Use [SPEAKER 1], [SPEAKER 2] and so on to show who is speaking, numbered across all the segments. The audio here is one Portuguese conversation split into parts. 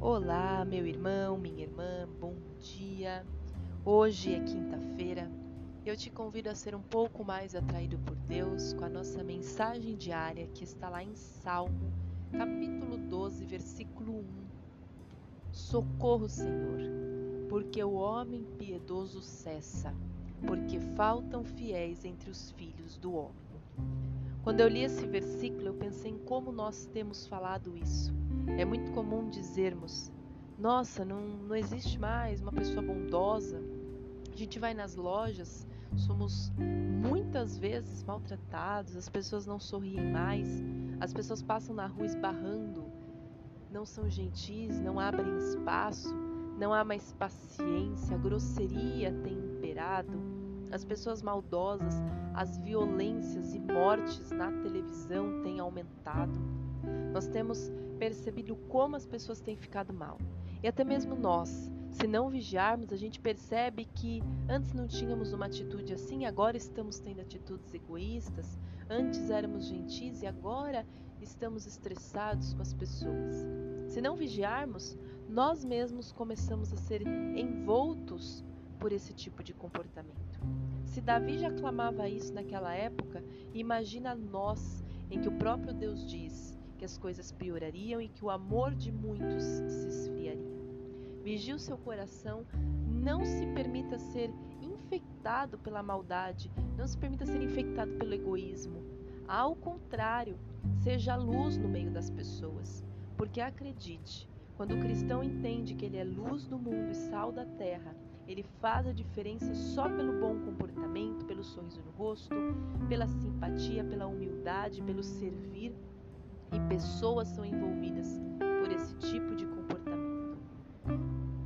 [SPEAKER 1] Olá, meu irmão, minha irmã, bom dia. Hoje é quinta-feira eu te convido a ser um pouco mais atraído por Deus com a nossa mensagem diária que está lá em Salmo, capítulo 12, versículo 1. Socorro, Senhor, porque o homem piedoso cessa, porque faltam fiéis entre os filhos do homem. Quando eu li esse versículo, eu pensei em como nós temos falado isso é muito comum dizermos: nossa, não, não existe mais uma pessoa bondosa. A gente vai nas lojas, somos muitas vezes maltratados, as pessoas não sorriem mais, as pessoas passam na rua esbarrando, não são gentis, não abrem espaço, não há mais paciência, a grosseria tem imperado, as pessoas maldosas, as violências e mortes na televisão têm aumentado. Nós temos percebido como as pessoas têm ficado mal. E até mesmo nós, se não vigiarmos, a gente percebe que antes não tínhamos uma atitude assim, agora estamos tendo atitudes egoístas, antes éramos gentis e agora estamos estressados com as pessoas. Se não vigiarmos, nós mesmos começamos a ser envoltos por esse tipo de comportamento. Se Davi já clamava isso naquela época, imagina nós, em que o próprio Deus diz: que as coisas piorariam e que o amor de muitos se esfriaria. Vigie o seu coração, não se permita ser infectado pela maldade, não se permita ser infectado pelo egoísmo. Ao contrário, seja luz no meio das pessoas, porque acredite, quando o cristão entende que ele é luz do mundo e sal da terra, ele faz a diferença só pelo bom comportamento, pelo sorriso no rosto, pela simpatia, pela humildade, pelo servir e pessoas são envolvidas por esse tipo de comportamento.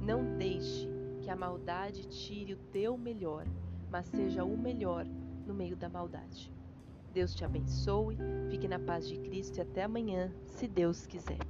[SPEAKER 1] Não deixe que a maldade tire o teu melhor, mas seja o melhor no meio da maldade. Deus te abençoe, fique na paz de Cristo e até amanhã, se Deus quiser.